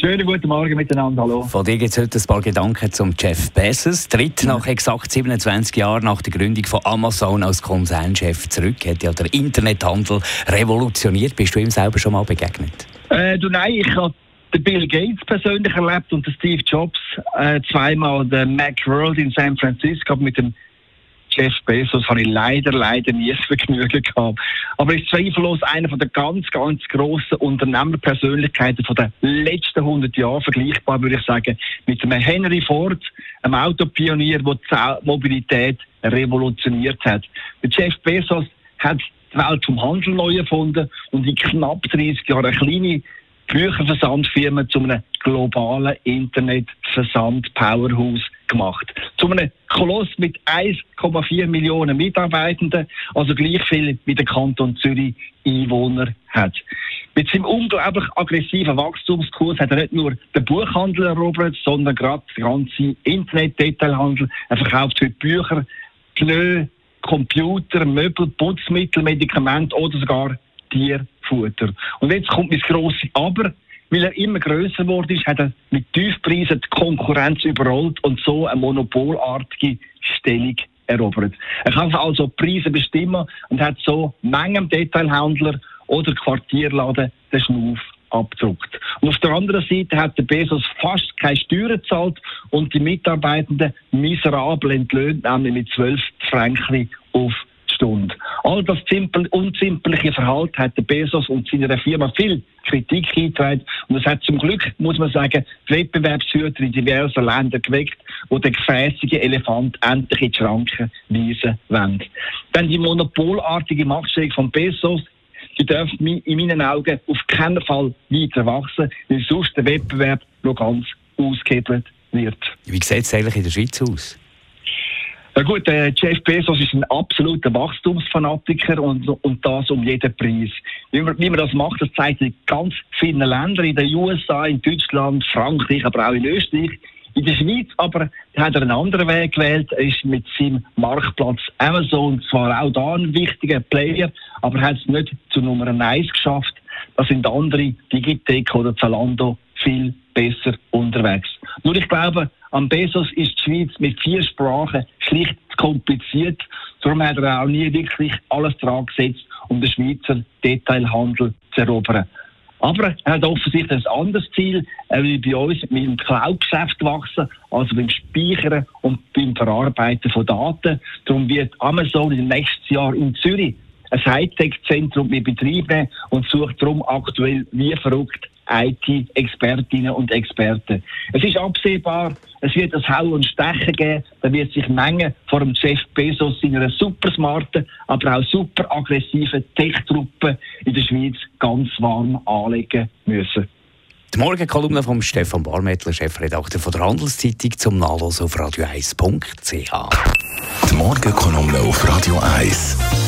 Schönen guten Morgen miteinander, hallo. Von dir gibt es heute ein paar Gedanken zum Jeff Bezos. Tritt nach exakt 27 Jahren nach der Gründung von Amazon als Konzernchef zurück. Hat ja der Internethandel revolutioniert. Bist du ihm selber schon mal begegnet? Äh, du, nein, ich habe den Bill Gates persönlich erlebt und den Steve Jobs äh, zweimal den Macworld in San Francisco mit dem Jeff Bezos habe ich leider, leider nie das Vergnügen gehabt. Aber ist zweifellos einer von der ganz, ganz grossen Unternehmerpersönlichkeiten von den letzten 100 Jahren vergleichbar, würde ich sagen, mit einem Henry Ford, einem Autopionier, der die Mobilität revolutioniert hat. Der Jeff Bezos hat die Welt vom Handel neu erfunden und in knapp 30 Jahren eine kleine Bücherversandfirma zu einem globalen Internetversand-Powerhouse gemacht. Zu einem Koloss mit 1,4 Millionen Mitarbeitenden, also gleich viel wie der Kanton Zürich Einwohner hat. Mit seinem unglaublich aggressiven Wachstumskurs hat er nicht nur den Buchhandel erobert, sondern gerade den ganzen Internet-Detailhandel. Er verkauft heute Bücher, Pneu, Computer, Möbel, Putzmittel, Medikamente oder sogar Tierfutter. Und jetzt kommt mein grosses Aber. Weil er immer größer geworden ist, hat er mit Tiefpreisen die Konkurrenz überrollt und so eine monopolartige Stellung erobert. Er kann also Preise bestimmen und hat so Mengen Detailhändler oder Quartierladen den Schnuff abdruckt. Und auf der anderen Seite hat der Bezos fast keine Steuern gezahlt und die Mitarbeitenden miserabel entlöhnt, nämlich mit 12 Franken auf Stunde. All das unzimperliche Verhalten hat der Bezos und seiner Firma viel Kritik eingetragen. Und es hat zum Glück, muss man sagen, die Wettbewerbshüter in diversen Ländern geweckt, wo der gefräßige Elefant endlich in die Schranken weisen wollen. Denn die monopolartige Machtstellung von Bezos die dürfen in meinen Augen auf keinen Fall weiter wachsen, weil sonst der Wettbewerb noch ganz ausgehebelt wird. Wie sieht es eigentlich in der Schweiz aus? Ja gut, äh, Jeff Bezos ist ein absoluter Wachstumsfanatiker und, und das um jeden Preis. Wie man, wie man das macht, das zeigt in ganz vielen Ländern, in den USA, in Deutschland, Frankreich, aber auch in Österreich. In der Schweiz aber hat er einen anderen Weg gewählt. Er ist mit seinem Marktplatz Amazon zwar auch da ein wichtiger Player, aber hat es nicht zu Nummer 1 geschafft. Da sind andere, Digitec oder Zalando, viel besser unterwegs. Nur ich glaube, am Bezos ist die Schweiz mit vier Sprachen schlicht zu kompliziert. Darum hat er auch nie wirklich alles dran gesetzt, um den Schweizer Detailhandel zu erobern. Aber er hat offensichtlich ein anderes Ziel. Er will bei uns mit dem Cloud-Geschäft wachsen, also beim Speichern und beim Verarbeiten von Daten. Darum wird Amazon im nächsten Jahr in Zürich ein Hightech-Zentrum mit Betrieb nehmen und sucht darum aktuell wie verrückt IT-Expertinnen und Experten. Es ist absehbar, es wird das Hauen und Stechen geben, da wird sich Mengen vor dem Jeff Bezos seiner super smarten, aber auch super aggressiven Tech-Truppe in der Schweiz ganz warm anlegen müssen. Die Morgenkolumne von Stefan Barmettler, Chefredakteur von der Handelszeitung, zum Nachlesen auf radio1.ch. Die Morgenkolumne auf Radio 1.